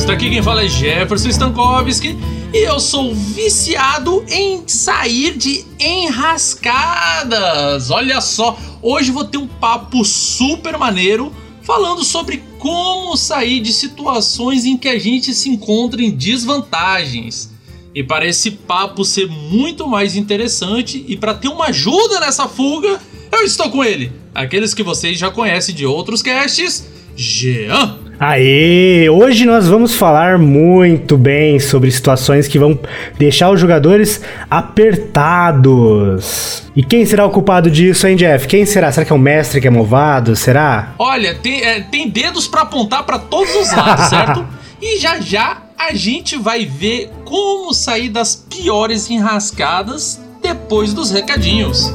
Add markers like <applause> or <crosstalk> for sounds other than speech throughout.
Sinistro. Aqui quem fala é Jefferson Stankovski e eu sou viciado em sair de enrascadas. Olha só, hoje vou ter um papo super maneiro falando sobre como sair de situações em que a gente se encontra em desvantagens. E para esse papo ser muito mais interessante e para ter uma ajuda nessa fuga, eu estou com ele, aqueles que vocês já conhecem de outros casts, Jean. Aê! Hoje nós vamos falar muito bem sobre situações que vão deixar os jogadores apertados. E quem será o culpado disso, hein, Jeff? Quem será? Será que é o mestre que é movado? Será? Olha, tem, é, tem dedos para apontar para todos os lados, <laughs> certo? E já já a gente vai ver como sair das piores enrascadas depois dos recadinhos.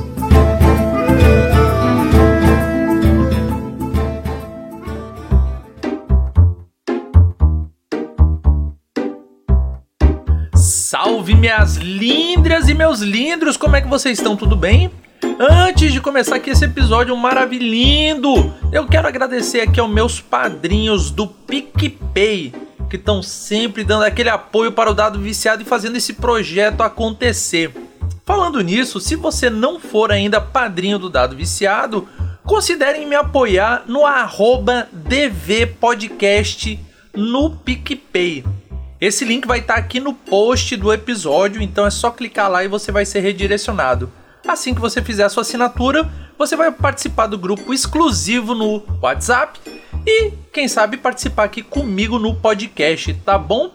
Salve minhas lindras e meus lindros, como é que vocês estão? Tudo bem? Antes de começar aqui esse episódio maravilhoso, eu quero agradecer aqui aos meus padrinhos do PicPay que estão sempre dando aquele apoio para o dado viciado e fazendo esse projeto acontecer. Falando nisso, se você não for ainda padrinho do dado viciado, considerem me apoiar no arroba dvpodcast no PicPay. Esse link vai estar aqui no post do episódio, então é só clicar lá e você vai ser redirecionado. Assim que você fizer a sua assinatura, você vai participar do grupo exclusivo no WhatsApp e, quem sabe, participar aqui comigo no podcast, tá bom?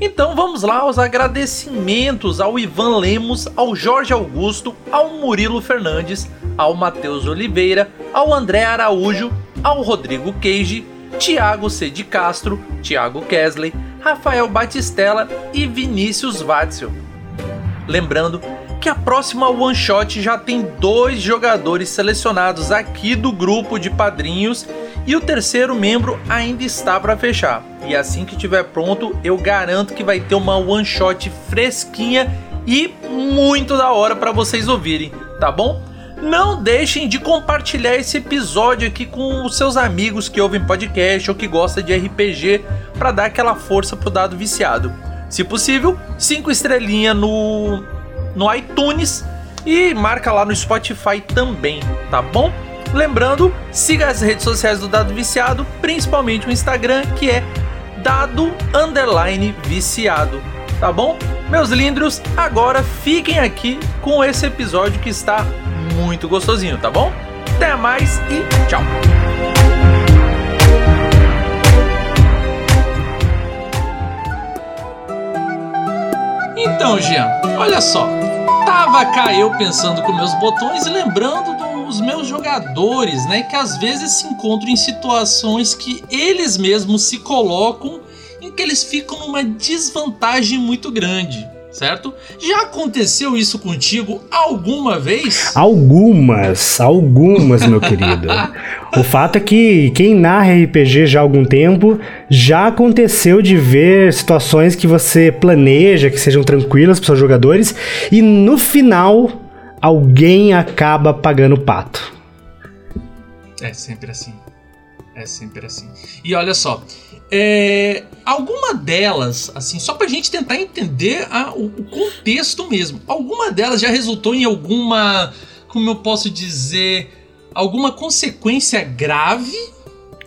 Então vamos lá aos agradecimentos ao Ivan Lemos, ao Jorge Augusto, ao Murilo Fernandes, ao Matheus Oliveira, ao André Araújo, ao Rodrigo Queige, Tiago C. de Castro, Tiago Kesley, Rafael Batistella e Vinícius Watzel. Lembrando que a próxima One Shot já tem dois jogadores selecionados aqui do grupo de padrinhos e o terceiro membro ainda está para fechar. E assim que estiver pronto, eu garanto que vai ter uma one shot fresquinha e muito da hora para vocês ouvirem, tá bom? Não deixem de compartilhar esse episódio aqui com os seus amigos que ouvem podcast ou que gostam de RPG para dar aquela força pro dado viciado. Se possível, cinco estrelinhas no no iTunes e marca lá no Spotify também, tá bom? Lembrando, siga as redes sociais do Dado Viciado, principalmente o Instagram, que é Dado Underline Viciado. Tá bom? Meus lindros, agora fiquem aqui com esse episódio que está muito gostosinho, tá bom? Até mais e tchau! Então, Jean, olha só. Tava cá eu pensando com meus botões e lembrando os meus jogadores, né, que às vezes se encontram em situações que eles mesmos se colocam em que eles ficam numa desvantagem muito grande. Certo? Já aconteceu isso contigo alguma vez? Algumas, algumas, meu querido. o fato é que quem narra RPG já há algum tempo já aconteceu de ver situações que você planeja que sejam tranquilas para seus jogadores e no final alguém acaba pagando o pato. É sempre assim. É sempre assim. E olha só, é, alguma delas, assim, só pra gente tentar entender a, o, o, contexto mesmo, alguma delas já resultou em alguma, como eu posso dizer, alguma consequência grave?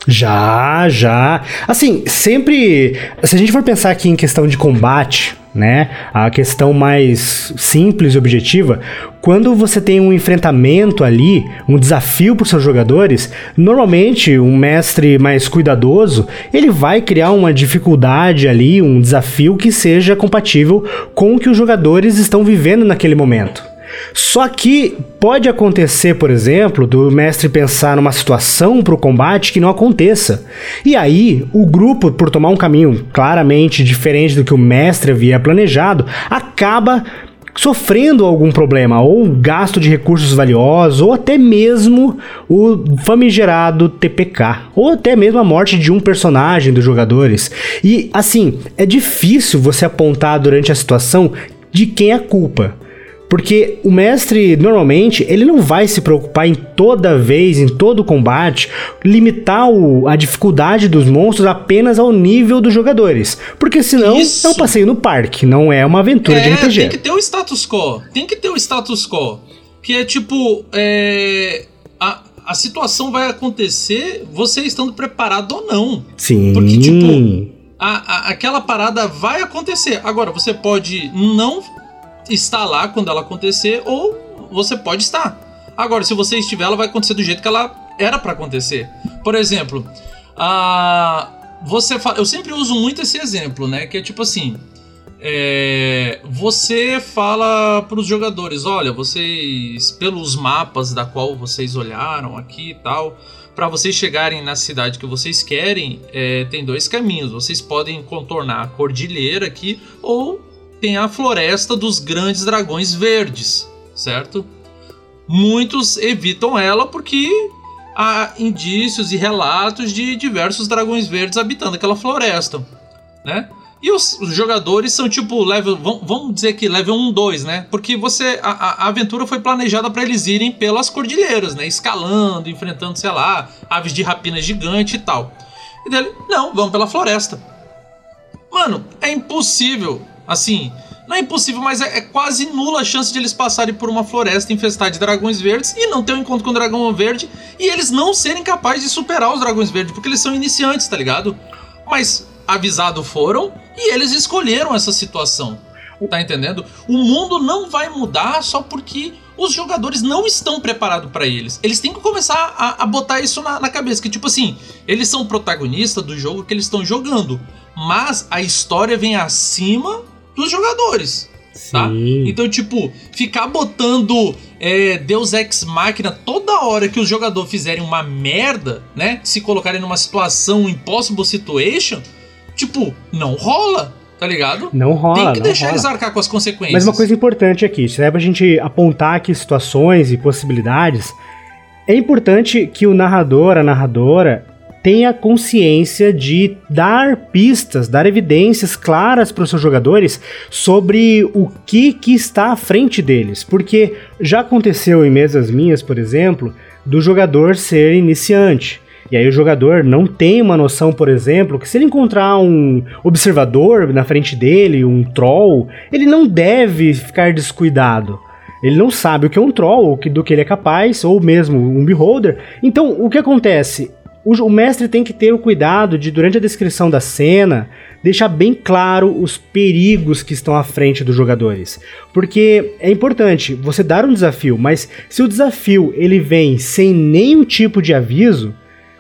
Já, já. Assim, sempre. Se a gente for pensar aqui em questão de combate, né? A questão mais simples e objetiva, quando você tem um enfrentamento ali, um desafio para os seus jogadores, normalmente um mestre mais cuidadoso, ele vai criar uma dificuldade ali, um desafio que seja compatível com o que os jogadores estão vivendo naquele momento. Só que pode acontecer, por exemplo, do mestre pensar numa situação para o combate que não aconteça. E aí, o grupo, por tomar um caminho claramente diferente do que o mestre havia planejado, acaba sofrendo algum problema, ou gasto de recursos valiosos, ou até mesmo o famigerado TPK, ou até mesmo a morte de um personagem dos jogadores. E assim, é difícil você apontar durante a situação de quem é a culpa. Porque o mestre, normalmente, ele não vai se preocupar em toda vez, em todo combate, limitar o, a dificuldade dos monstros apenas ao nível dos jogadores. Porque senão Isso. é um passeio no parque, não é uma aventura é, de RPG. Tem que ter o status quo. Tem que ter o status quo. Que é tipo. É, a, a situação vai acontecer você estando preparado ou não. Sim. Porque, tipo, a, a, aquela parada vai acontecer. Agora, você pode não estar lá quando ela acontecer, ou você pode estar. Agora, se você estiver, ela vai acontecer do jeito que ela era para acontecer. Por exemplo, a. Você fala, eu sempre uso muito esse exemplo, né? Que é tipo assim: é, você fala para os jogadores, olha, vocês pelos mapas da qual vocês olharam aqui e tal, para vocês chegarem na cidade que vocês querem, é, tem dois caminhos. Vocês podem contornar a cordilheira aqui ou tem a floresta dos grandes dragões verdes, certo? Muitos evitam ela porque há indícios e relatos de diversos dragões verdes habitando aquela floresta, né? E os, jogadores são tipo level. Vamos dizer que level 1, 2, né? Porque você. A, a aventura foi planejada para eles irem pelas cordilheiras, né? Escalando, enfrentando, sei lá, aves de rapina gigante e tal. E dele, não, vamos pela floresta. Mano, é impossível. Assim, não é impossível, mas é, é, quase nula a chance de eles passarem por uma floresta infestada de dragões verdes e não ter um encontro com um dragão verde e eles não serem capazes de superar os dragões verdes, porque eles são iniciantes, tá ligado? Mas avisado foram e eles escolheram essa situação. Tá entendendo? O mundo não vai mudar só porque os jogadores não estão preparados para eles. Eles têm que começar a, a botar isso na, na, cabeça. Que, tipo assim, eles são protagonistas do jogo que eles estão jogando. Mas a história vem acima dos jogadores. Tá? Então, tipo, ficar botando é, Deus Ex Machina toda hora que os jogadores fizerem uma merda, né? Se colocarem numa situação impossible situation Tipo, não rola, tá ligado? Não rola. Tem que deixar rola. eles arcar com as consequências. Mas uma coisa importante aqui, se é pra gente apontar aqui situações e possibilidades, é importante que o narrador, a narradora, tenha consciência de dar pistas, dar evidências claras para os seus jogadores sobre o que, que está à frente deles. Porque já aconteceu em mesas minhas, por exemplo, do jogador ser iniciante. E aí o jogador não tem uma noção, por exemplo, que se ele encontrar um observador na frente dele, um troll, ele não deve ficar descuidado. Ele não sabe o que é um troll, do que ele é capaz, ou mesmo um beholder. Então, o que acontece? O, mestre tem que ter o cuidado de, durante a descrição da cena, deixar bem claro os perigos que estão à frente dos jogadores. Porque é importante você dar um desafio, mas se o desafio ele vem sem nenhum tipo de aviso,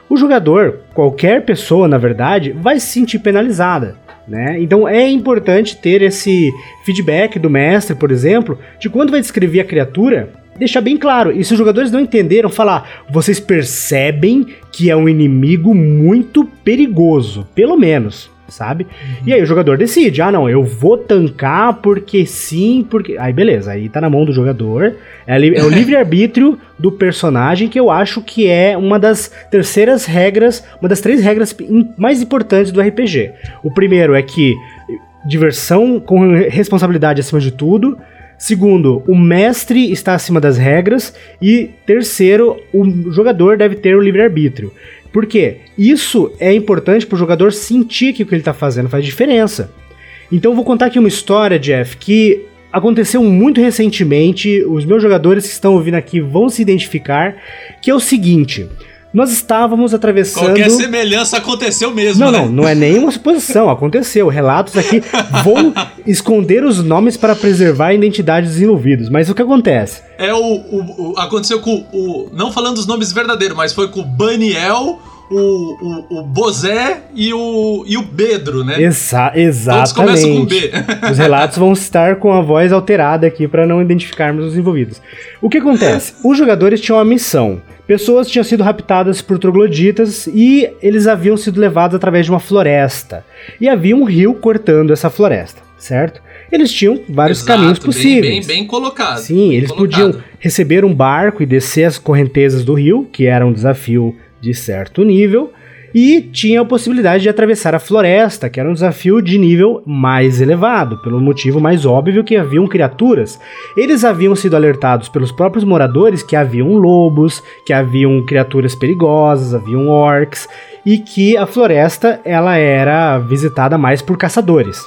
o jogador, qualquer pessoa na verdade, vai se sentir penalizada. Né? Então é importante ter esse feedback do mestre, por exemplo, de quando vai descrever a criatura, deixar bem claro. E se os jogadores não entenderam, falar: vocês percebem que é um inimigo muito perigoso, pelo menos sabe? Uhum. E aí o jogador decide, ah não, eu vou tancar porque sim, porque... Aí beleza, aí tá na mão do jogador, é, é o livre-arbítrio <laughs> do personagem que eu acho que é uma das terceiras regras, uma das três regras mais importantes do RPG. O primeiro é que diversão com responsabilidade acima de tudo, Segundo, o mestre está acima das regras. E terceiro, o jogador deve ter o livre-arbítrio. Por quê? Isso é importante para o jogador sentir que o que ele está fazendo faz diferença. Então eu vou contar aqui uma história, Jeff, que aconteceu muito recentemente. Os meus jogadores que estão ouvindo aqui vão se identificar, que é o seguinte. Nós estávamos atravessando. Qualquer semelhança aconteceu mesmo. Não, né? não, não é nenhuma suposição, aconteceu. Relatos aqui <laughs> vão esconder os nomes para preservar a identidade dos envolvidos. Mas o que acontece? É o. o, o aconteceu com o. Não falando os nomes verdadeiros, mas foi com o Baniel, o, o, o Bozé e o, e o Bedro, né? Exa exatamente. Todos começam com B. os relatos vão estar com a voz alterada aqui para não identificarmos os envolvidos. O que acontece? Os jogadores tinham uma missão Pessoas tinham sido raptadas por trogloditas e eles haviam sido levados através de uma floresta. E havia um rio cortando essa floresta, certo? Eles tinham vários Exato, caminhos possíveis. Bem, bem, bem colocado. Sim, bem eles colocado. podiam receber um barco e descer as correntezas do rio, que era um desafio de certo nível. E tinha a possibilidade de atravessar a floresta, que era um desafio de nível mais elevado, pelo motivo mais óbvio que haviam criaturas. Eles haviam sido alertados pelos próprios moradores que haviam lobos, que haviam criaturas perigosas, haviam orcs e que a floresta ela era visitada mais por caçadores.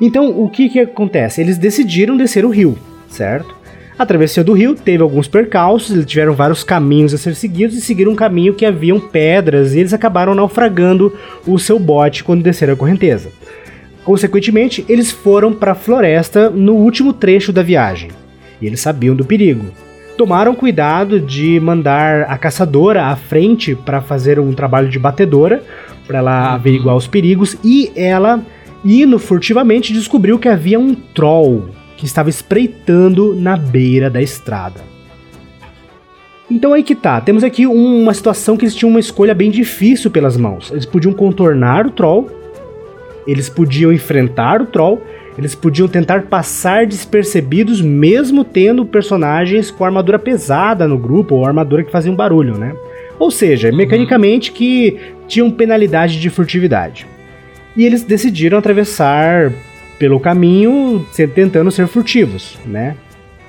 Então, o que que acontece? Eles decidiram descer o rio, certo? A travessia do rio teve alguns percalços, eles tiveram vários caminhos a ser seguidos e seguiram um caminho que haviam pedras e eles acabaram naufragando o seu bote quando desceram a correnteza. Consequentemente, eles foram para a floresta no último trecho da viagem. E eles sabiam do perigo. Tomaram cuidado de mandar a caçadora à frente para fazer um trabalho de batedora, para ela uhum. averiguar os perigos, e ela, indo furtivamente, descobriu que havia um troll que estava espreitando na beira da estrada. Então aí que tá, temos aqui uma situação que eles tinham uma escolha bem difícil pelas mãos. Eles podiam contornar o troll, eles podiam enfrentar o troll, eles podiam tentar passar despercebidos mesmo tendo personagens com armadura pesada no grupo ou armadura que faziam barulho, né? Ou seja, uhum. mecanicamente que tinham penalidade de furtividade. E eles decidiram atravessar pelo caminho tentando ser furtivos, né?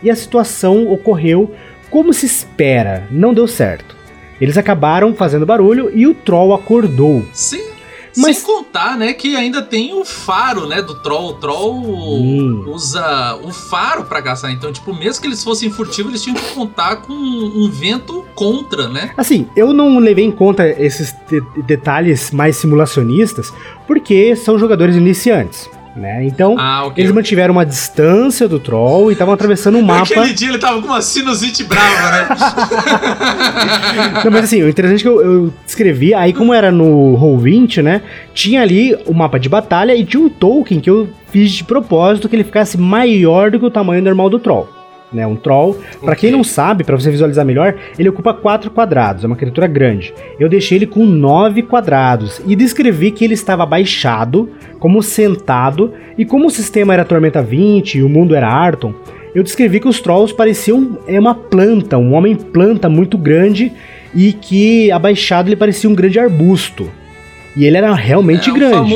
E a situação ocorreu como se espera, não deu certo. Eles acabaram fazendo barulho e o troll acordou. Sim. Mas... Sem contar, né, que ainda tem o faro, né, do troll. O troll Sim. usa o faro para caçar. Então, tipo, mesmo que eles fossem furtivos, eles tinham que contar com um vento contra, né? Assim, eu não levei em conta esses de detalhes mais simulacionistas, porque são jogadores iniciantes. Né? Então, ah, okay. eles mantiveram uma distância do troll e estavam atravessando um mapa. Aquele dia ele tava com uma sinusite brava, né? <laughs> Não, mas assim, o interessante é que eu, eu escrevi, aí como era no Roll20, né? Tinha ali o mapa de batalha e tinha um token que eu fiz de propósito que ele ficasse maior do que o tamanho normal do troll né? Um troll. Okay. Para quem não sabe, para você visualizar melhor, ele ocupa 4 quadrados, é uma criatura grande. Eu deixei ele com 9 quadrados e descrevi que ele estava abaixado, como sentado, e como o sistema era Tormenta 20 e o mundo era Arton, eu descrevi que os trolls pareciam é uma planta, um homem planta muito grande e que abaixado ele parecia um grande arbusto. E ele era realmente é, grande.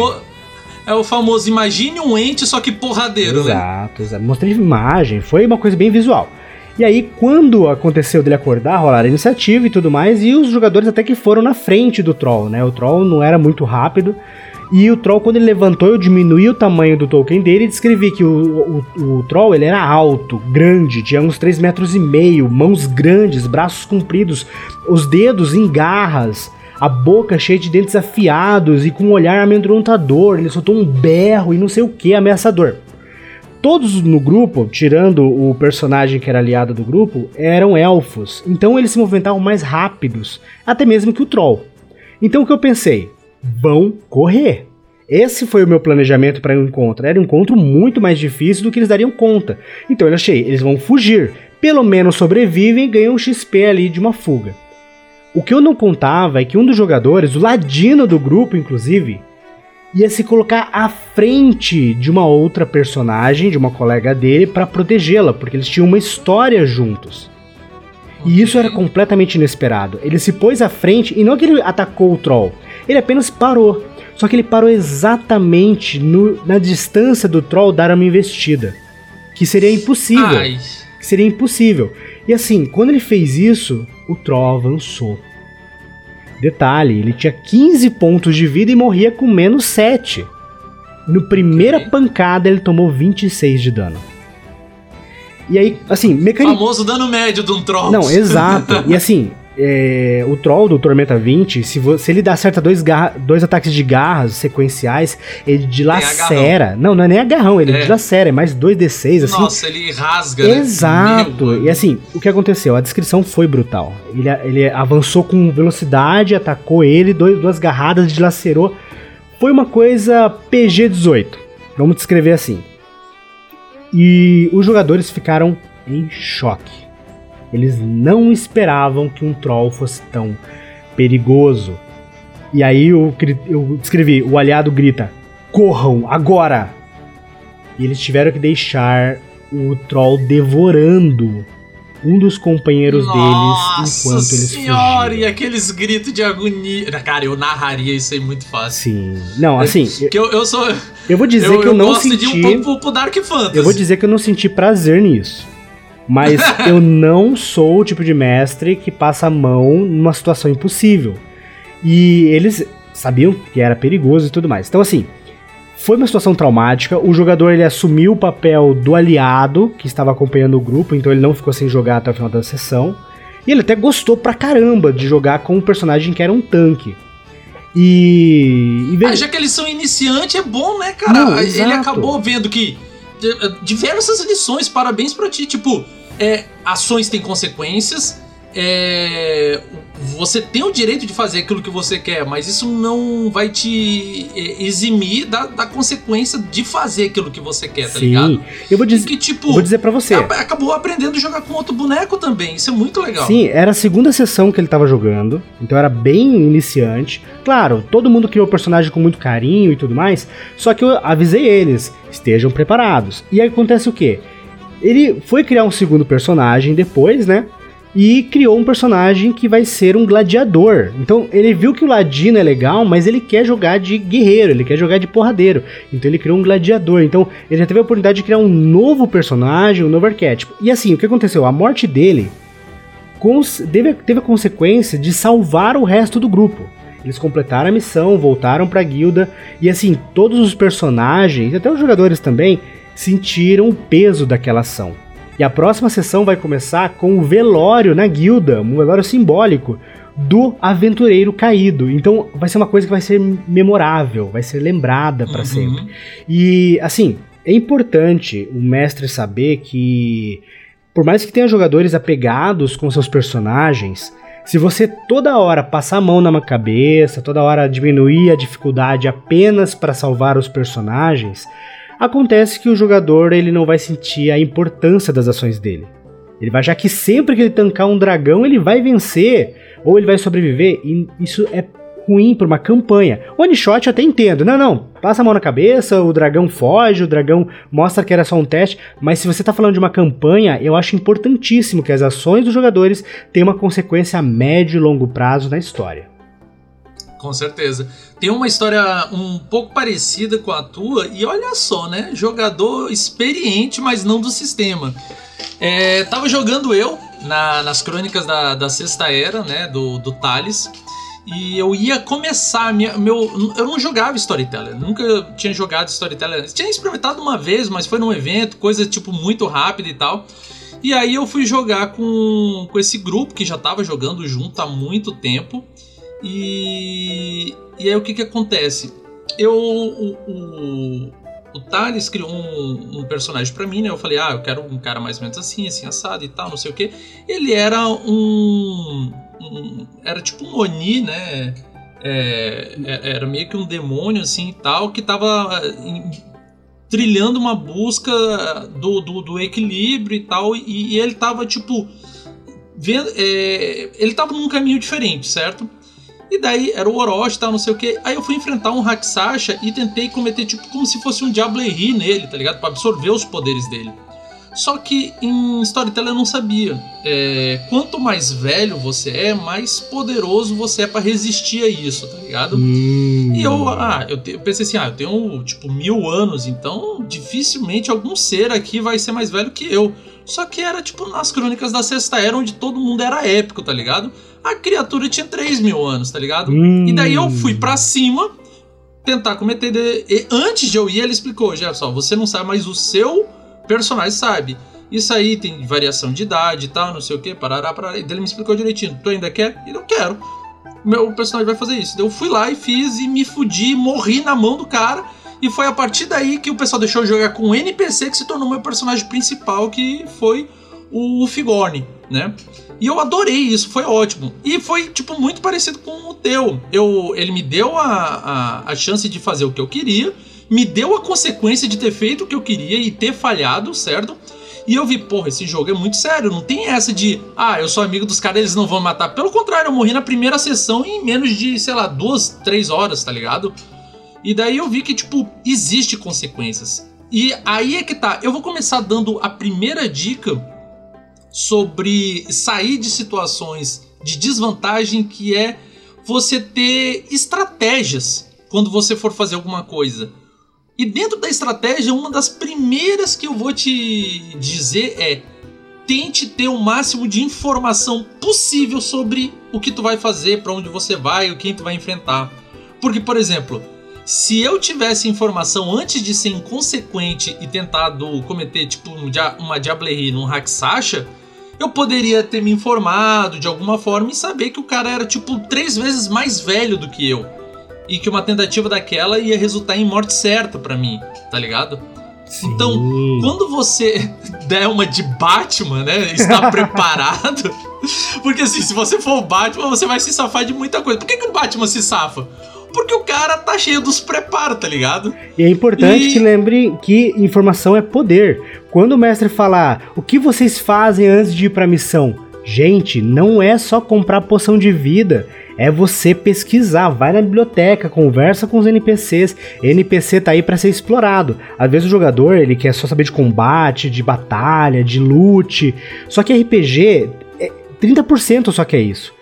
É o famoso imagine um ente, só que porradeiro, exato, né? Exato, exato. Mostrei imagem, foi uma coisa bem visual. E aí, quando aconteceu dele acordar, rolar a iniciativa e tudo mais, e os jogadores até que foram na frente do Troll, né? O Troll não era muito rápido. E o Troll, quando ele levantou, eu diminuí o tamanho do token dele e descrevi que o, o, o Troll ele era alto, grande, tinha uns 3 metros e meio, mãos grandes, braços compridos, os dedos em garras, a boca cheia de dentes afiados e com um olhar amedrontador. Ele soltou um berro e não sei o que ameaçador. Todos no grupo, tirando o personagem que era aliado do grupo, eram elfos, então eles se movimentavam mais rápidos, até mesmo que o troll. Então o que eu pensei? Vão correr. Esse foi o meu planejamento para o encontro. Era um encontro muito mais difícil do que eles dariam conta. Então eu achei, eles vão fugir. Pelo menos sobrevivem e ganham um XP ali de uma fuga. O que eu não contava é que um dos jogadores, o ladino do grupo, inclusive, ia se colocar à frente de uma outra personagem, de uma colega dele, para protegê-la, porque eles tinham uma história juntos. E isso era completamente inesperado. Ele se pôs à frente e não que ele atacou o troll, ele apenas parou. Só que ele parou exatamente no, na distância do troll dar uma investida. Que seria impossível. Ai. Que seria impossível. E assim, quando ele fez isso, o Troll avançou. Detalhe, ele tinha 15 pontos de vida e morria com menos 7. No primeira pancada ele tomou 26 de dano. E aí, assim, mecânica. Famoso dano médio de um troll. Não, exato. e assim, é, o troll do Tormenta 20, se, se ele dá certa dois, garra, dois ataques de garras sequenciais, ele dilacera. Não, não é nem agarrão, ele é. dilacera, é mais 2d6, assim. Nossa, ele rasga. Né? Exato. Né? E assim, o que aconteceu? A descrição foi brutal. Ele, ele avançou com velocidade, atacou ele, dois, duas garradas, dilacerou. Foi uma coisa PG-18. Vamos descrever assim. E os jogadores ficaram em choque. Eles não esperavam que um troll fosse tão perigoso. E aí eu, eu escrevi: o aliado grita: corram agora! E eles tiveram que deixar o troll devorando um dos companheiros Nossa deles enquanto eles senhora, fugiam. e aqueles gritos de agonia. Cara, eu narraria isso aí muito fácil. Sim. Não, assim. que eu, eu sou. Eu vou dizer eu, que eu, eu não senti. Um pouco pro Dark Fantasy. Eu vou dizer que eu não senti prazer nisso. Mas <laughs> eu não sou o tipo de mestre que passa a mão numa situação impossível. E eles sabiam que era perigoso e tudo mais. Então, assim, foi uma situação traumática. O jogador ele assumiu o papel do aliado que estava acompanhando o grupo, então ele não ficou sem jogar até o final da sessão. E ele até gostou pra caramba de jogar com um personagem que era um tanque. E. e ah, já que eles são iniciantes, é bom, né, cara? Não, ele acabou vendo que. Diversas lições, parabéns pra ti. Tipo, é, ações têm consequências é, você tem o direito de fazer aquilo que você quer, mas isso não vai te é, eximir da, da consequência de fazer aquilo que você quer, tá Sim. ligado? Eu vou dizer, que, tipo, vou dizer para você. Acabou aprendendo a jogar com outro boneco também. Isso é muito legal. Sim, era a segunda sessão que ele tava jogando, então era bem iniciante. Claro, todo mundo criou o personagem com muito carinho e tudo mais, só que eu avisei eles, estejam preparados. E aí acontece o quê? Ele foi criar um segundo personagem depois, né? e criou um personagem que vai ser um gladiador. Então ele viu que o Ladino é legal, mas ele quer jogar de guerreiro, ele quer jogar de porradeiro. Então ele criou um gladiador. Então ele já teve a oportunidade de criar um novo personagem, um novo arquétipo. E assim, o que aconteceu? A morte dele teve, teve a consequência de salvar o resto do grupo. Eles completaram a missão, voltaram para a guilda e assim, todos os personagens, até os jogadores também, sentiram o peso daquela ação. E a próxima sessão vai começar com o velório na guilda, um velório simbólico do aventureiro caído. Então vai ser uma coisa que vai ser memorável, vai ser lembrada para uhum. sempre. E assim, é importante o mestre saber que por mais que tenha jogadores apegados com seus personagens, se você toda hora passar a mão na cabeça, toda hora diminuir a dificuldade apenas para salvar os personagens, Acontece que o jogador ele não vai sentir a importância das ações dele. Ele vai achar que sempre que ele tancar um dragão, ele vai vencer ou ele vai sobreviver, e isso é ruim para uma campanha. One shot eu até entendo. Não, não. Passa a mão na cabeça, o dragão foge, o dragão mostra que era só um teste. Mas se você está falando de uma campanha, eu acho importantíssimo que as ações dos jogadores tenham uma consequência a médio e longo prazo na história. Com certeza. Tem uma história um pouco parecida com a tua, e olha só, né? Jogador experiente, mas não do sistema. É, tava jogando eu na, nas crônicas da, da Sexta Era, né? Do, do Thales. E eu ia começar minha, meu. Eu não jogava Storyteller, nunca tinha jogado Storyteller. Tinha experimentado uma vez, mas foi num evento, coisa tipo muito rápida e tal. E aí eu fui jogar com, com esse grupo que já tava jogando junto há muito tempo. E, e aí o que que acontece? Eu, o, o, o Thales criou um, um personagem para mim, né? Eu falei, ah, eu quero um cara mais ou menos assim, assim, assado e tal, não sei o que. Ele era um, um, Era tipo um Oni, né? É, é era meio que um demônio assim e tal, que tava em, trilhando uma busca do, do, do equilíbrio e tal, e, e ele tava tipo. Vendo, é, ele tava num caminho diferente, certo? E daí era o Orochi tal, não sei o que. Aí eu fui enfrentar um Haksasha e tentei cometer tipo como se fosse um Diablo Henry nele, tá ligado? Pra absorver os poderes dele. Só que em Storyteller eu não sabia. É, quanto mais velho você é, mais poderoso você é para resistir a isso, tá ligado? Hum. E eu, ah, eu, te, eu, pensei assim, ah, eu tenho tipo mil anos, então dificilmente algum ser aqui vai ser mais velho que eu. Só que era tipo nas crônicas da Sexta Era, onde todo mundo era épico, tá ligado? A criatura tinha 3 mil anos, tá ligado? Hum. E daí eu fui para cima tentar cometer. De... E antes de eu ir, ele explicou: Jefferson, você não sabe, mas o seu personagem sabe. Isso aí tem variação de idade e tal, não sei o que, parará, parará. E ele me explicou direitinho: tu ainda quer? E eu quero. Meu personagem vai fazer isso. Eu fui lá e fiz e me fudi, morri na mão do cara. E foi a partir daí que o pessoal deixou eu jogar com um NPC que se tornou meu personagem principal, que foi o Figorne, né? E eu adorei isso, foi ótimo. E foi, tipo, muito parecido com o teu. Eu, ele me deu a, a, a chance de fazer o que eu queria, me deu a consequência de ter feito o que eu queria e ter falhado, certo? E eu vi, porra, esse jogo é muito sério. Não tem essa de, ah, eu sou amigo dos caras, eles não vão matar. Pelo contrário, eu morri na primeira sessão em menos de, sei lá, duas, três horas, tá ligado? E daí eu vi que, tipo, existe consequências. E aí é que tá. Eu vou começar dando a primeira dica sobre sair de situações de desvantagem que é você ter estratégias quando você for fazer alguma coisa. E dentro da estratégia, uma das primeiras que eu vou te dizer é: tente ter o máximo de informação possível sobre o que tu vai fazer, para onde você vai, o quem tu vai enfrentar. Porque, por exemplo, se eu tivesse informação antes de ser inconsequente e tentado cometer tipo uma diablerie num hack Sasha, eu poderia ter me informado de alguma forma e saber que o cara era tipo três vezes mais velho do que eu. E que uma tentativa daquela ia resultar em morte certa para mim, tá ligado? Sim. Então, quando você <laughs> der uma de Batman, né? Está <laughs> preparado. Porque assim, se você for o Batman, você vai se safar de muita coisa. Por que, que o Batman se safa? Porque o cara tá cheio dos preparos, tá ligado? E é importante e... que lembre que informação é poder. Quando o mestre falar o que vocês fazem antes de ir pra missão, gente, não é só comprar poção de vida. É você pesquisar, vai na biblioteca, conversa com os NPCs. NPC tá aí para ser explorado. Às vezes o jogador ele quer só saber de combate, de batalha, de loot. Só que RPG, é 30% só que é isso.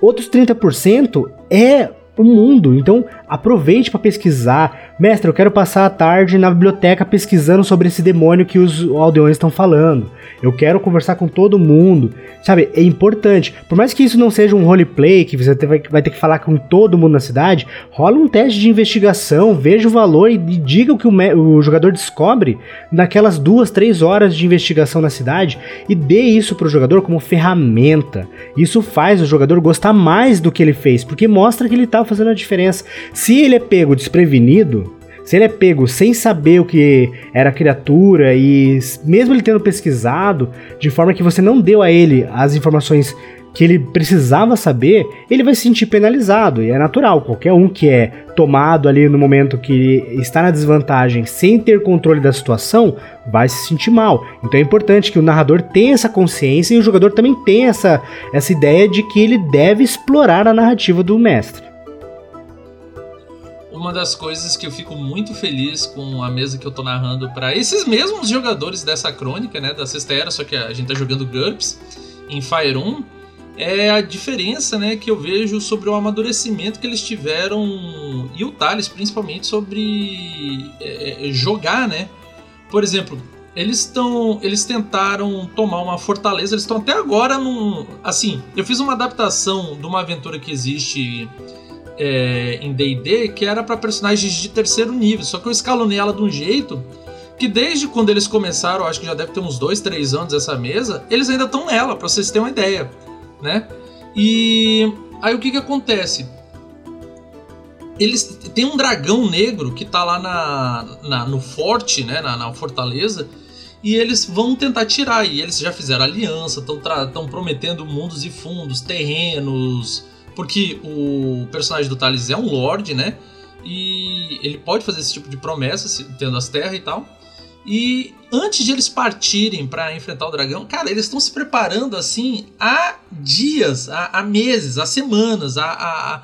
Outros 30% é o mundo. Então, aproveite para pesquisar. Mestre, eu quero passar a tarde na biblioteca pesquisando sobre esse demônio que os aldeões estão falando. Eu quero conversar com todo mundo. Sabe, é importante. Por mais que isso não seja um roleplay, que você vai ter que falar com todo mundo na cidade, rola um teste de investigação, veja o valor e, diga o que o, o jogador descobre naquelas duas, três horas de investigação na cidade e dê isso pro jogador como ferramenta. Isso faz o jogador gostar mais do que ele fez, porque mostra que ele tá fazendo a diferença. Se ele é pego desprevenido, se ele é pego sem saber o que era a criatura e mesmo ele tendo pesquisado de forma que você não deu a ele as informações que ele precisava saber, ele vai se sentir penalizado. E é natural, qualquer um que é tomado ali no momento que está na desvantagem sem ter controle da situação, vai se sentir mal. Então é importante que o narrador tenha essa consciência e o jogador também tenha essa, essa ideia de que ele deve explorar a narrativa do mestre uma das coisas que eu fico muito feliz com a mesa que eu tô narrando para esses mesmos jogadores dessa crônica, né, da sexta era, só que a gente tá jogando GURPS em Fire 1, é a diferença, né, que eu vejo sobre o amadurecimento que eles tiveram e o Thales principalmente sobre é, é jogar, né? Por exemplo, eles estão eles tentaram tomar uma fortaleza, eles estão até agora num, assim, eu fiz uma adaptação de uma aventura que existe é, em D&D que era para personagens de terceiro nível, só que eu escalonei ela de um jeito que desde quando eles começaram, acho que já deve ter uns dois, três anos essa mesa, eles ainda estão nela, para vocês terem uma ideia, né? E aí o que que acontece? Eles tem um dragão negro que tá lá na, na no forte, né, na, na fortaleza, e eles vão tentar tirar. E eles já fizeram aliança, estão prometendo mundos e fundos, terrenos, porque o personagem do Thales é um lord, né? E ele pode fazer esse tipo de promessa, tendo as terras e tal. E antes de eles partirem para enfrentar o dragão, cara, eles estão se preparando assim há dias, há, há meses, há semanas, há, há,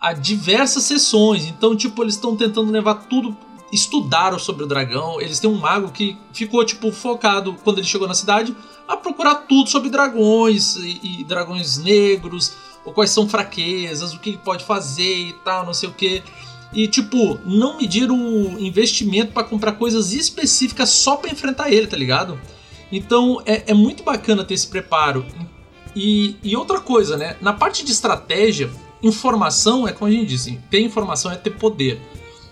há, diversas sessões. Então, tipo, eles estão tentando levar tudo. Estudaram sobre o dragão. Eles têm um mago que ficou, tipo, focado quando ele chegou na cidade a procurar tudo sobre dragões e, e dragões negros quais são fraquezas, o que ele pode fazer e tal, não sei o que. E tipo, não medir o investimento para comprar coisas específicas só para enfrentar ele, tá ligado? Então é, é, muito bacana ter esse preparo. E, e outra coisa, né? Na parte de estratégia, informação é como a gente disse, ter informação é ter poder.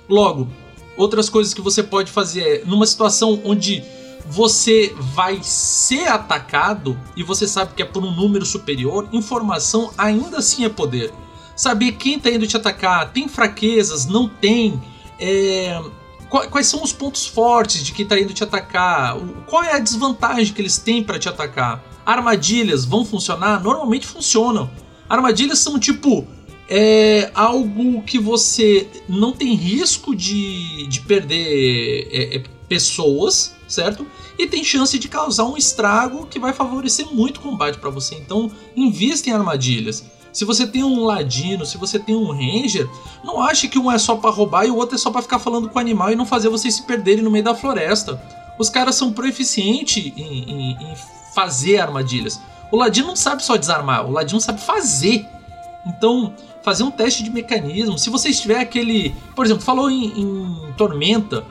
Logo, outras coisas que você pode fazer é, numa situação onde você vai ser atacado e você sabe que é por um número superior, informação ainda assim é poder. Saber quem está indo te atacar, tem fraquezas, não tem. É, quais são os pontos fortes de quem está indo te atacar? Qual é a desvantagem que eles têm para te atacar? Armadilhas vão funcionar? Normalmente funcionam. Armadilhas são tipo é algo que você não tem risco de, de perder é, é, pessoas, certo? E tem chance de causar um estrago que vai favorecer muito o combate para você. Então, invista em armadilhas. Se você tem um ladino, se você tem um ranger, não ache que um é só para roubar e o outro é só para ficar falando com o animal e não fazer vocês se perderem no meio da floresta. os caras são proficientes em, em, em fazer armadilhas. O Ladino não sabe só desarmar, o Ladino sabe fazer. Então, fazer um teste de mecanismo. Se você estiver aquele. Por exemplo, falou em, em Tormenta.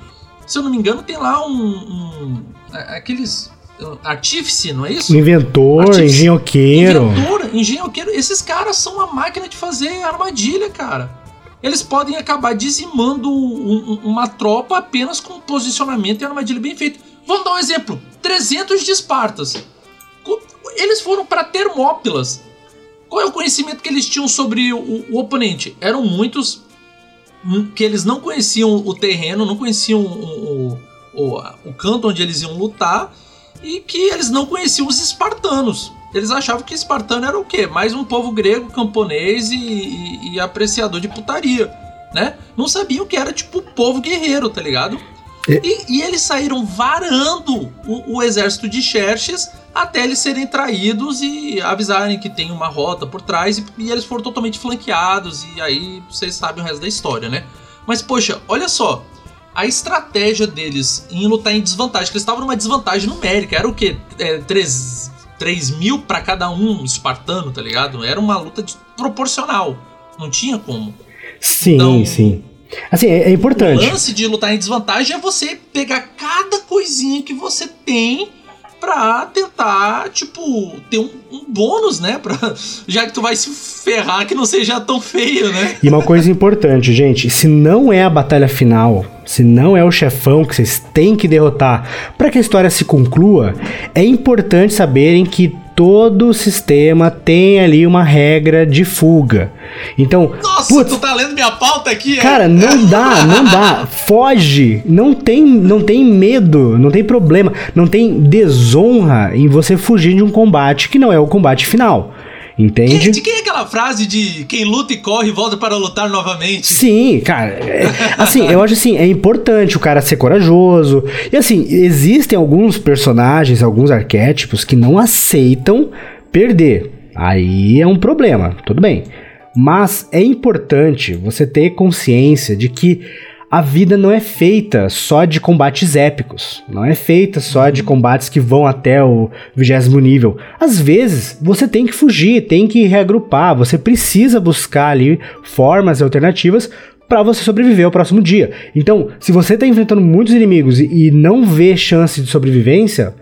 Se eu não me engano, tem lá um. um aqueles. Artífice, não é isso? Inventor, Artífice, engenhoqueiro. Inventor, engenhoqueiro. Esses caras são uma máquina de fazer armadilha, cara. Eles podem acabar dizimando um, uma tropa apenas com posicionamento e armadilha bem feito. Vamos dar um exemplo: 300 de Espartas. Eles foram para Termópilas. Qual é o conhecimento que eles tinham sobre o, o, oponente? Eram muitos que eles não conheciam o terreno, não conheciam o, o, o canto onde eles iam lutar e que eles não conheciam os espartanos. Eles achavam que espartano era o quê? Mais um povo grego, camponês e, e, e apreciador de putaria, né? Não sabiam que era tipo povo guerreiro, tá ligado? E, e, eles saíram varando o, o, exército de Xerxes até eles serem traídos e avisarem que tem uma rota por trás e, e, eles foram totalmente flanqueados e aí vocês sabem o resto da história, né? Mas poxa, olha só, a estratégia deles em lutar em desvantagem, que eles estavam numa desvantagem numérica, era o quê? É, 3, 3 mil para cada um espartano, tá ligado? Era uma luta proporcional, não tinha como. Sim, então, sim. Assim, é, é importante. O lance de lutar em desvantagem é você pegar cada coisinha que você tem pra tentar, tipo, ter um, um, bônus, né? Pra, já que tu vai se ferrar, que não seja tão feio, né? E uma coisa importante, gente: se não é a batalha final, se não é o chefão que vocês têm que derrotar para que a história se conclua, é importante saberem que todo sistema tem ali uma regra de fuga. Então, nossa, putz, tu tá lendo minha pauta aqui? É? Cara, não dá, não dá. Foge, não tem, não tem medo, não tem problema, não tem desonra em você fugir de um combate que não é o combate final. Entende? de quem é aquela frase de quem luta e corre volta para lutar novamente? Sim, cara. É, assim, eu acho assim, é importante o cara ser corajoso. E assim, existem alguns personagens, alguns arquétipos que não aceitam perder. Aí é um problema, tudo bem. Mas é importante você ter consciência de que a vida não é feita só de combates épicos, não é feita só de combates que vão até o vigésimo nível. Às vezes você tem que fugir, tem que reagrupar, você precisa buscar ali formas alternativas para você sobreviver ao próximo dia. Então, se você está enfrentando muitos inimigos e, e não vê chance de sobrevivência,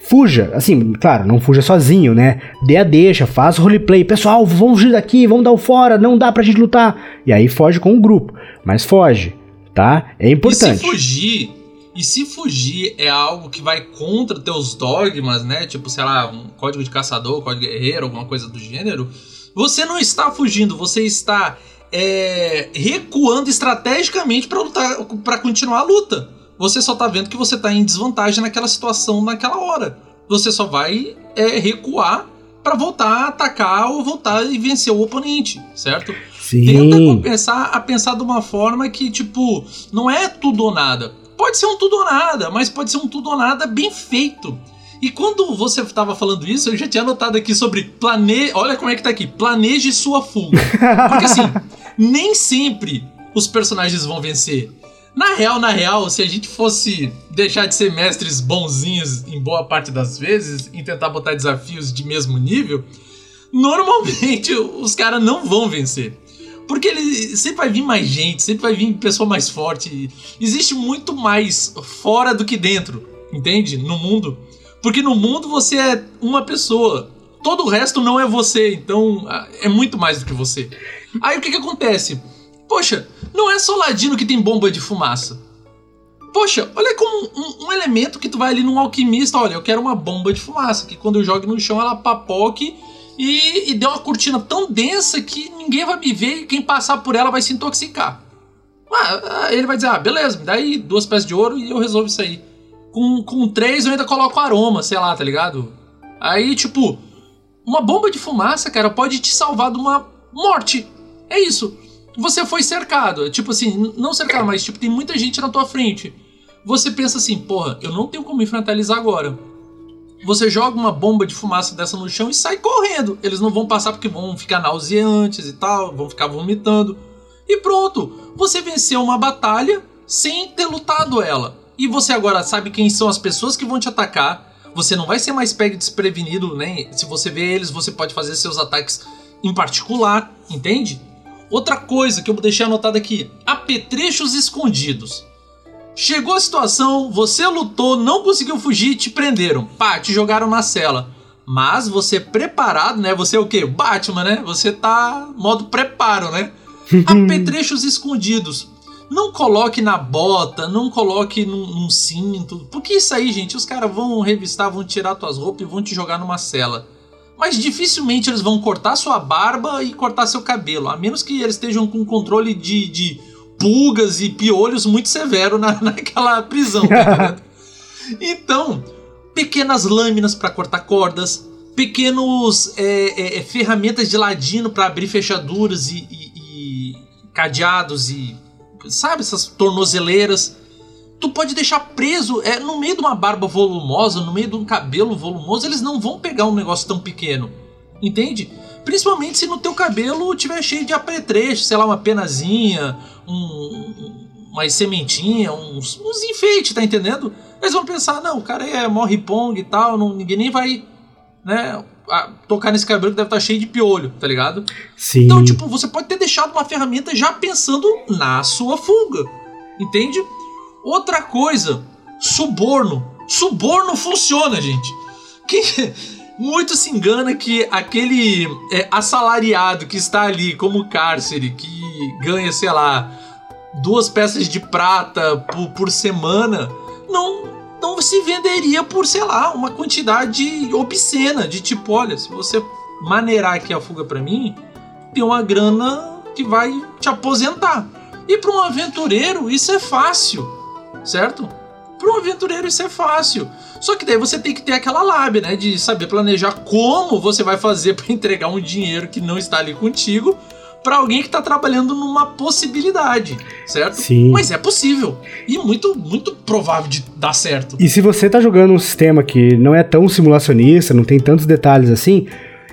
fuja. Assim, claro, não fuja sozinho, né? Dê a deixa, faz roleplay. Pessoal, vamos fugir daqui, vamos dar o fora, não dá pra gente lutar. E aí foge com o grupo. Mas foge tá? É importante. E se fugir, e se fugir é algo que vai contra teus dogmas, né? Tipo, sei lá, um código de caçador, código guerreiro, alguma coisa do gênero, você não está fugindo, você está é, recuando estrategicamente para lutar, para continuar a luta. Você só tá vendo que você tá em desvantagem naquela situação, naquela hora. Você só vai é, recuar para voltar a atacar ou voltar e vencer o oponente, certo? Sim. Tenta compensar a pensar de uma forma que, tipo, não é tudo ou nada. Pode ser um tudo ou nada, mas pode ser um tudo ou nada bem feito. E quando você estava falando isso, eu já tinha anotado aqui sobre plane... Olha como é que tá aqui. Planeje sua fuga. Porque assim, <laughs> nem sempre os personagens vão vencer. Na real, na real, se a gente fosse deixar de ser mestres bonzinhos em boa parte das vezes, e tentar botar desafios de mesmo nível, normalmente <laughs> os caras não vão vencer. Porque ele sempre vai vir mais gente, sempre vai vir pessoa mais forte. Existe muito mais fora do que dentro, entende? No mundo. Porque no mundo você é uma pessoa. Todo o resto não é você, então é muito mais do que você. Aí o que que acontece? Poxa, não é só ladino que tem bomba de fumaça. Poxa, olha como um, um, elemento que tu vai ali num alquimista, olha, eu quero uma bomba de fumaça, que quando eu jogo no chão ela papoque e, e deu uma cortina tão densa que ninguém vai me ver e quem passar por ela vai se intoxicar. Ah, ele vai dizer, ah, beleza, me dá aí duas peças de ouro e eu resolvo isso aí. Com, com três eu ainda coloco aroma, sei lá, tá ligado? Aí, tipo, uma bomba de fumaça, cara, pode te salvar de uma morte. É isso. Você foi cercado. Tipo assim, não cercado, mas tipo, tem muita gente na tua frente. Você pensa assim, porra, eu não tenho como enfrentar eles agora você joga uma bomba de fumaça dessa no chão e sai correndo. Eles não vão passar porque vão ficar nauseantes e tal, vão ficar vomitando. E pronto, você venceu uma batalha sem ter lutado ela. E você agora sabe quem são as pessoas que vão te atacar. Você não vai ser mais pego desprevenido, né? Se você vê eles, você pode fazer seus ataques em particular, entende? Outra coisa que eu deixei anotado aqui: apetrechos escondidos. Chegou a situação, você lutou, não conseguiu fugir, te prenderam. Pá, te jogaram na cela. Mas você preparado, né? Você é o quê? Batman, né? Você tá modo preparo, né? <laughs> Apetrechos escondidos. Não coloque na bota, não coloque num, num cinto. Porque isso aí, gente, os caras vão revistar, vão tirar tuas roupas e vão te jogar numa cela. Mas dificilmente eles vão cortar sua barba e cortar seu cabelo. A menos que eles estejam com controle de, de pulgas e piolhos muito severo na, <laughs> naquela prisão, tá <laughs> Então, pequenas lâminas para cortar cordas, pequenos é, é, é, ferramentas de ladino para abrir fechaduras e, e, e, cadeados e sabe essas tornozeleiras. Tu pode deixar preso é, no meio de uma barba volumosa, no meio de um cabelo volumoso, eles não vão pegar um negócio tão pequeno, entende? Principalmente se no teu cabelo tiver cheio de apetrecho, sei lá, uma penazinha, um, uma sementinha, uns, uns enfeites, tá entendendo? Eles vão pensar, não, o cara é morre pong e tal, não, ninguém nem vai, né, tocar nesse cabelo que deve estar tá cheio de piolho, tá ligado? Sim. Então, tipo, você pode ter deixado uma ferramenta já pensando na sua fuga, entende? Outra coisa, suborno. Suborno funciona, gente. Quem muito se engana que aquele é, assalariado que está ali como cárcere, que ganha, sei lá, duas peças de prata por, por semana, não, não se venderia por, sei lá, uma quantidade obscena de tipo, olha, se você maneirar aqui a fuga para mim, tem uma grana que vai te aposentar. E para um aventureiro isso é fácil, certo? Para um aventureiro isso é fácil. Só que daí você tem que ter aquela lábia, né, de saber planejar como você vai fazer <laughs> para entregar um dinheiro que não está ali contigo para alguém que está trabalhando numa possibilidade, certo? Sim. Mas é possível e muito muito provável de dar certo. E se você está jogando um sistema que não é tão simulacionista, não tem tantos detalhes assim,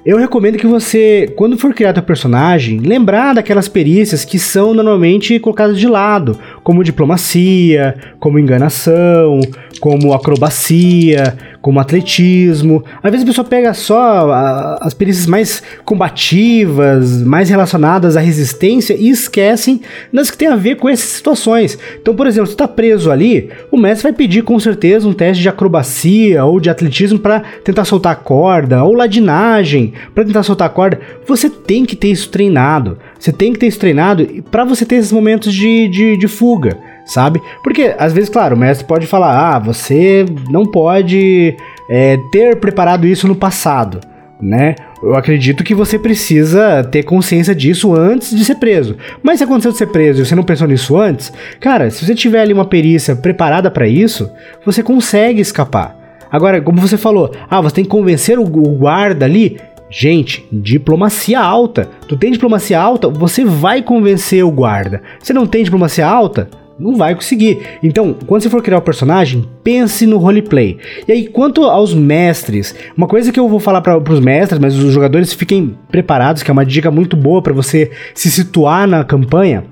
eu recomendo que você, quando for criar teu personagem, lembrar daquelas perícias que são normalmente colocadas de lado, como diplomacia, como enganação, como acrobacia, como atletismo. Às vezes a pessoa pega só as perícias mais combativas, mais relacionadas à resistência e esquecem das que tem a ver com essas situações. Então, por exemplo, se está preso ali, o mestre vai pedir com certeza um teste de acrobacia ou de atletismo para tentar soltar a corda, ou ladinagem para tentar soltar a corda. Você tem que ter isso treinado. Você tem que ter isso treinado para você ter esses momentos de, de, de fuga sabe? Porque às vezes, claro, o mestre pode falar: ah, você não pode é, ter preparado isso no passado, né? Eu acredito que você precisa ter consciência disso antes de ser preso. Mas se aconteceu de ser preso e você não pensou nisso antes, cara, se você tiver ali uma perícia preparada para isso, você consegue escapar. Agora, como você falou, ah, você tem que convencer o guarda ali. Gente, diplomacia alta. Tu tem diplomacia alta, você vai convencer o guarda. Você não tem diplomacia alta, não vai conseguir. Então, quando você for criar o um personagem, pense no roleplay. E aí, quanto aos mestres, uma coisa que eu vou falar para os mestres, mas os jogadores fiquem preparados, que é uma dica muito boa para você se situar na campanha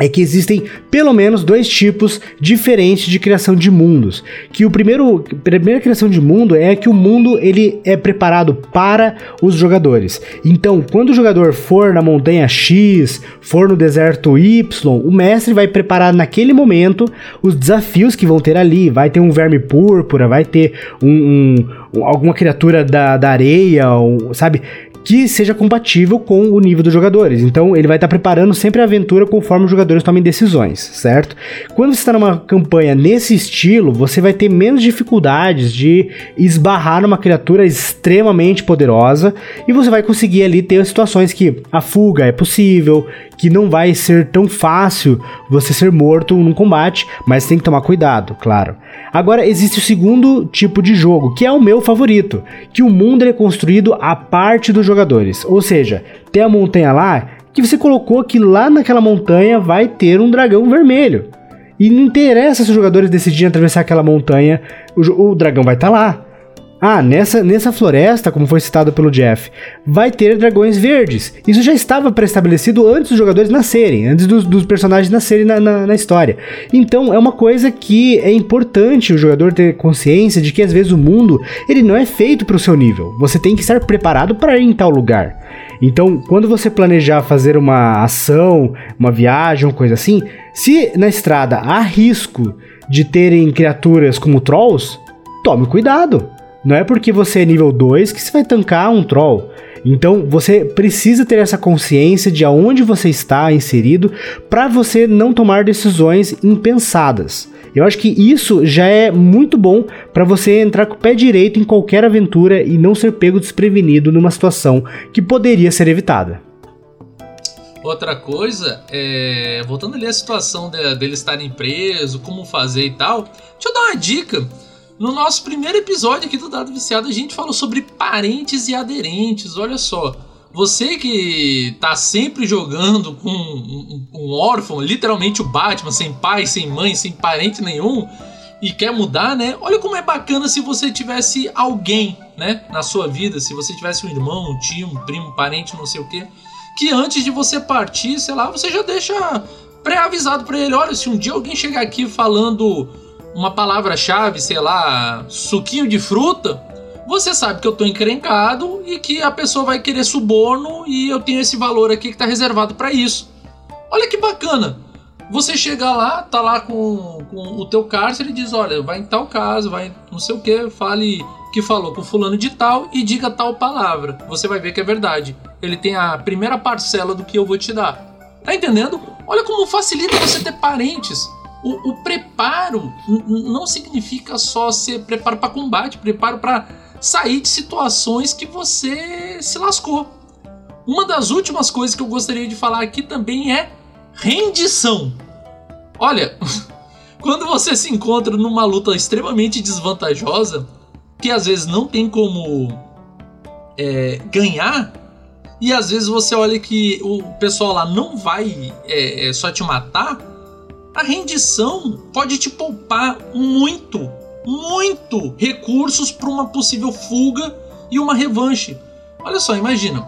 é que existem pelo menos dois tipos diferentes de criação de mundos. Que o primeiro, a primeira criação de mundo é que o mundo ele é preparado para os jogadores. Então, quando o jogador for na montanha X, for no deserto Y, o mestre vai preparar naquele momento os desafios que vão ter ali. Vai ter um verme púrpura, vai ter um, um alguma criatura da, da areia, um, sabe? Que seja compatível com o nível dos jogadores. Então ele vai estar tá preparando sempre a aventura conforme os jogadores tomem decisões, certo? Quando você está numa campanha nesse estilo, você vai ter menos dificuldades de esbarrar numa criatura extremamente poderosa e você vai conseguir ali ter situações que a fuga é possível, que não vai ser tão fácil você ser morto num combate, mas tem que tomar cuidado, claro. Agora existe o segundo tipo de jogo, que é o meu favorito, que o mundo é construído a parte dos jogadores. Ou seja, tem a montanha lá que você colocou que lá naquela montanha vai ter um dragão vermelho. E não interessa se os jogadores decidirem atravessar aquela montanha, o, o dragão vai estar tá lá. Ah, nessa, nessa floresta, como foi citado pelo Jeff, vai ter dragões verdes. Isso já estava pré-estabelecido antes dos jogadores nascerem, antes dos, dos personagens nascerem na, na, na, história. Então é uma coisa que é importante o jogador ter consciência de que às vezes o mundo ele não é feito para o seu nível. Você tem que estar preparado para ir em tal lugar. Então, quando você planejar fazer uma ação, uma viagem, uma coisa assim, se na estrada há risco de terem criaturas como trolls, tome cuidado. Não é porque você é nível 2 que você vai tancar um troll. Então você precisa ter essa consciência de aonde você está inserido para você não tomar decisões impensadas. Eu acho que isso já é muito bom para você entrar com o pé direito em qualquer aventura e não ser pego desprevenido numa situação que poderia ser evitada. Outra coisa, é, voltando ali à situação de, dele estarem preso, como fazer e tal, deixa eu dar uma dica. No nosso primeiro episódio aqui do Dado Viciado, a gente falou sobre parentes e aderentes. Olha só, você que tá sempre jogando com um, um órfão, literalmente o Batman, sem pai, sem mãe, sem parente nenhum, e quer mudar, né? Olha como é bacana se você tivesse alguém, né, na sua vida, se você tivesse um irmão, um tio, um primo, um parente, não sei o que, que antes de você partir, sei lá, você já deixa pré-avisado para ele, olha, se um dia alguém chegar aqui falando uma palavra-chave, sei lá, suquinho de fruta, você sabe que eu tô encrencado e que a pessoa vai querer suborno e eu tenho esse valor aqui que tá reservado para isso. Olha que bacana. Você chega lá, tá lá com, com o teu cárcere e diz, olha, vai em tal caso, vai não sei o que, fale que falou com fulano de tal e diga tal palavra. Você vai ver que é verdade. Ele tem a primeira parcela do que eu vou te dar. Tá entendendo? Olha como facilita você ter parentes. O, o preparo não significa só ser preparo para combate, preparo para sair de situações que você se lascou. Uma das últimas coisas que eu gostaria de falar aqui também é rendição. Olha, <laughs> quando você se encontra numa luta extremamente desvantajosa, que às vezes não tem como é, ganhar, e às vezes você olha que o pessoal lá não vai é, é, só te matar, a rendição pode te poupar muito, muito recursos para uma possível fuga e uma revanche. Olha só, imagina,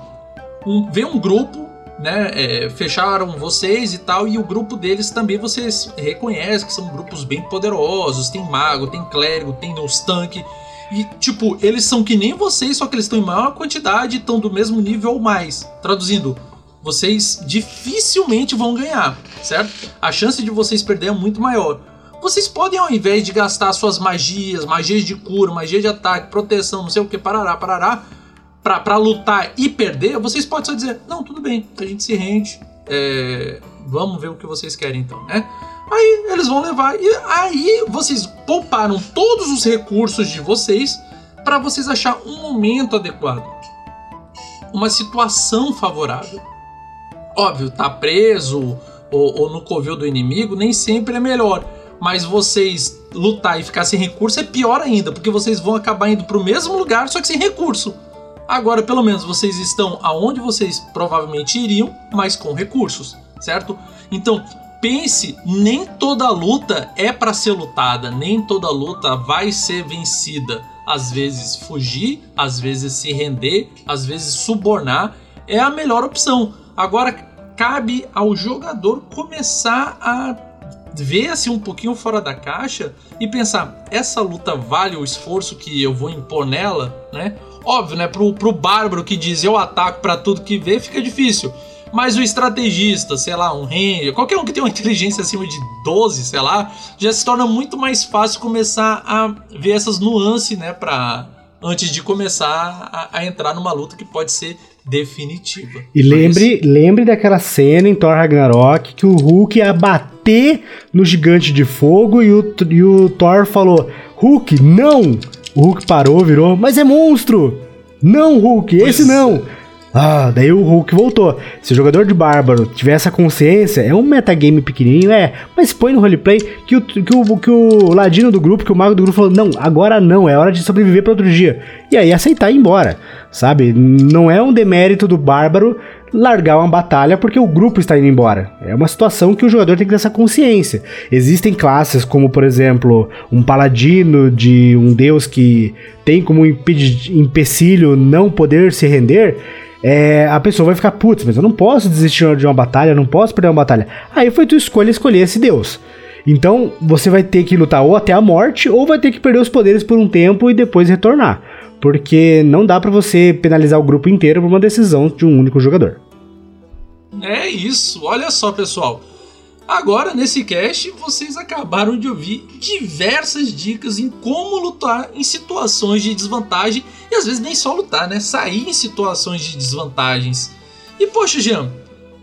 um, vem um grupo, né? É, fecharam vocês e tal, e o grupo deles também vocês reconhecem que são grupos bem poderosos. Tem mago, tem clérigo, tem os tanque. E, tipo, eles são que nem vocês, só que eles estão em maior quantidade e estão do mesmo nível ou mais. Traduzindo, vocês dificilmente vão ganhar, certo? A chance de vocês perder é muito maior. Vocês podem, ao invés de gastar suas magias, magias de cura, magia de ataque, proteção, não sei o que, parará, parará, pra, pra lutar e perder, vocês podem só dizer: Não, tudo bem, a gente se rende, é, vamos ver o que vocês querem então, né? Aí eles vão levar, e aí vocês pouparam todos os recursos de vocês para vocês achar um momento adequado, uma situação favorável. Óbvio, tá preso ou, ou no covil do inimigo nem sempre é melhor. Mas vocês lutar e ficar sem recurso é pior ainda, porque vocês vão acabar indo pro mesmo lugar, só que sem recurso. Agora, pelo menos, vocês estão aonde vocês provavelmente iriam, mas com recursos, certo? Então, pense, nem toda luta é para ser lutada, nem toda luta vai ser vencida. Às vezes fugir, às vezes se render, às vezes subornar é a melhor opção. Agora cabe ao jogador começar a ver assim um pouquinho fora da caixa e pensar: essa luta vale o esforço que eu vou impor nela, né? Óbvio, né? Pro, pro bárbaro que diz eu ataco para tudo que vê, fica difícil. Mas o estrategista, sei lá, um ranger, qualquer um que tem uma inteligência acima de 12, sei lá, já se torna muito mais fácil começar a ver essas nuances, né? Pra, antes de começar a, a entrar numa luta que pode ser definitiva. E lembre, lembre daquela cena em Thor Ragnarok que o Hulk ia bater no gigante de fogo e o, e o Thor falou: Hulk, não! O Hulk parou, virou, mas é monstro! Não, Hulk, pois esse não! É. Ah, daí o Hulk voltou. Se o jogador de Bárbaro tiver essa consciência, é um metagame pequenininho, é, mas põe no roleplay que o, que, o, que o ladino do grupo, que o mago do grupo falou: não, agora não, é hora de sobreviver para outro dia. E aí aceitar e ir embora, sabe? Não é um demérito do Bárbaro largar uma batalha porque o grupo está indo embora. É uma situação que o jogador tem que ter essa consciência. Existem classes como, por exemplo, um paladino de um deus que tem como empecilho não poder se render. É, a pessoa vai ficar, putz, mas eu não posso desistir de uma batalha, eu não posso perder uma batalha. Aí foi tua escolha escolher esse deus. Então você vai ter que lutar ou até a morte, ou vai ter que perder os poderes por um tempo e depois retornar. Porque não dá para você penalizar o grupo inteiro por uma decisão de um único jogador. É isso, olha só pessoal. Agora, nesse cast, vocês acabaram de ouvir diversas dicas em como lutar em situações de desvantagem e às vezes nem só lutar, né? Sair em situações de desvantagens. E poxa, Jean,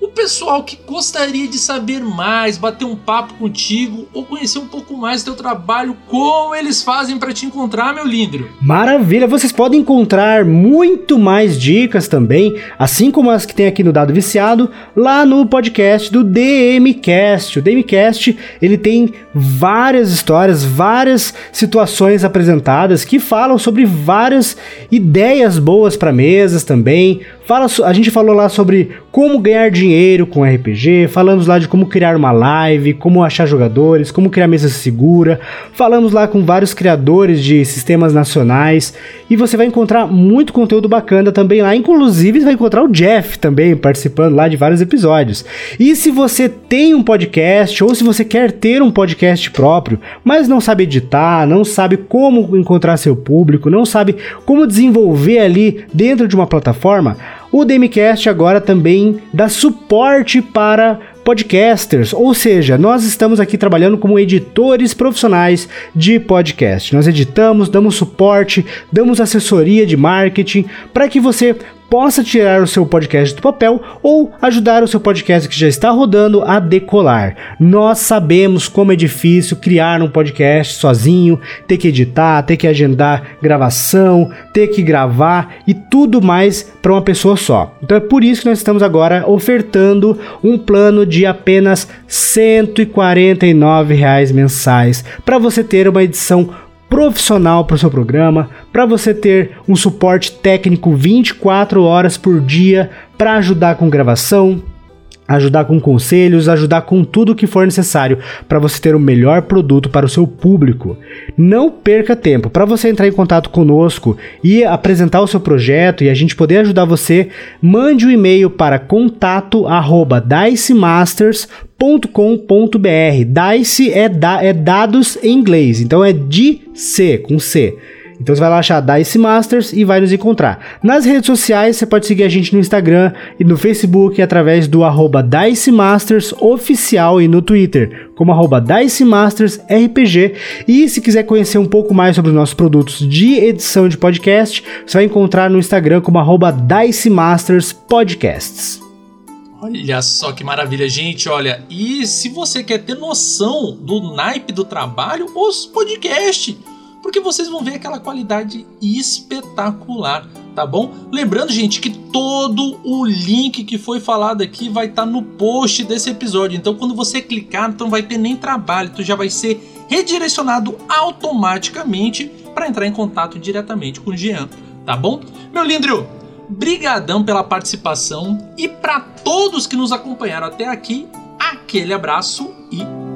o pessoal que gostaria de saber mais, bater um papo contigo ou conhecer um pouco mais do teu trabalho, como eles fazem para te encontrar, meu lindo? Maravilha, vocês podem encontrar muito mais dicas também, assim como as que tem aqui no Dado Viciado, lá no podcast do DMcast. O DMcast, ele tem várias histórias, várias situações apresentadas que falam sobre várias ideias boas para mesas também, Fala, a gente falou lá sobre como ganhar dinheiro com RPG, falamos lá de como criar uma live, como achar jogadores, como criar mesa segura, falamos lá com vários criadores de sistemas nacionais e você vai encontrar muito conteúdo bacana também lá, inclusive você vai encontrar o Jeff também participando lá de vários episódios. E se você tem um podcast ou se você quer ter um podcast próprio, mas não sabe editar, não sabe como encontrar seu público, não sabe como desenvolver ali dentro de uma plataforma, o Demicast agora também dá suporte para podcasters, ou seja, nós estamos aqui trabalhando como editores profissionais de podcast. Nós editamos, damos suporte, damos assessoria de marketing para que você possa tirar o seu podcast do papel ou ajudar o seu podcast que já está rodando a decolar. Nós sabemos como é difícil criar um podcast sozinho, ter que editar, ter que agendar gravação, ter que gravar e tudo mais para uma pessoa só. Então é por isso que nós estamos agora ofertando um plano de apenas 149 reais mensais para você ter uma edição profissional para o seu programa, para você ter um suporte técnico 24 horas por dia para ajudar com gravação, ajudar com conselhos, ajudar com tudo o que for necessário para você ter o melhor produto para o seu público. Não perca tempo. Para você entrar em contato conosco e apresentar o seu projeto e a gente poder ajudar você, mande um e-mail para contato@dicemasters.com.br. Dice é, da, é dados em inglês, então é de C com C. Então você vai lá achar Dice Masters e vai nos encontrar. Nas redes sociais, você pode seguir a gente no Instagram e no Facebook através do arroba Dice Masters Oficial e no Twitter, como arroba Dice Masters RPG. E se quiser conhecer um pouco mais sobre os nossos produtos de edição de podcast, você vai encontrar no Instagram como arroba Dice Masters Podcasts. Olha só que maravilha, gente. Olha, e se você quer ter noção do naipe do trabalho, os podcasts porque vocês vão ver aquela qualidade espetacular, tá bom? Lembrando, gente, que todo o link que foi falado aqui vai estar tá no post desse episódio. Então, quando você clicar, não vai ter nem trabalho, tu já vai ser redirecionado automaticamente para entrar em contato diretamente com o Jean, tá bom? Meu Lindrio, brigadão pela participação e para todos que nos acompanharam até aqui, aquele abraço e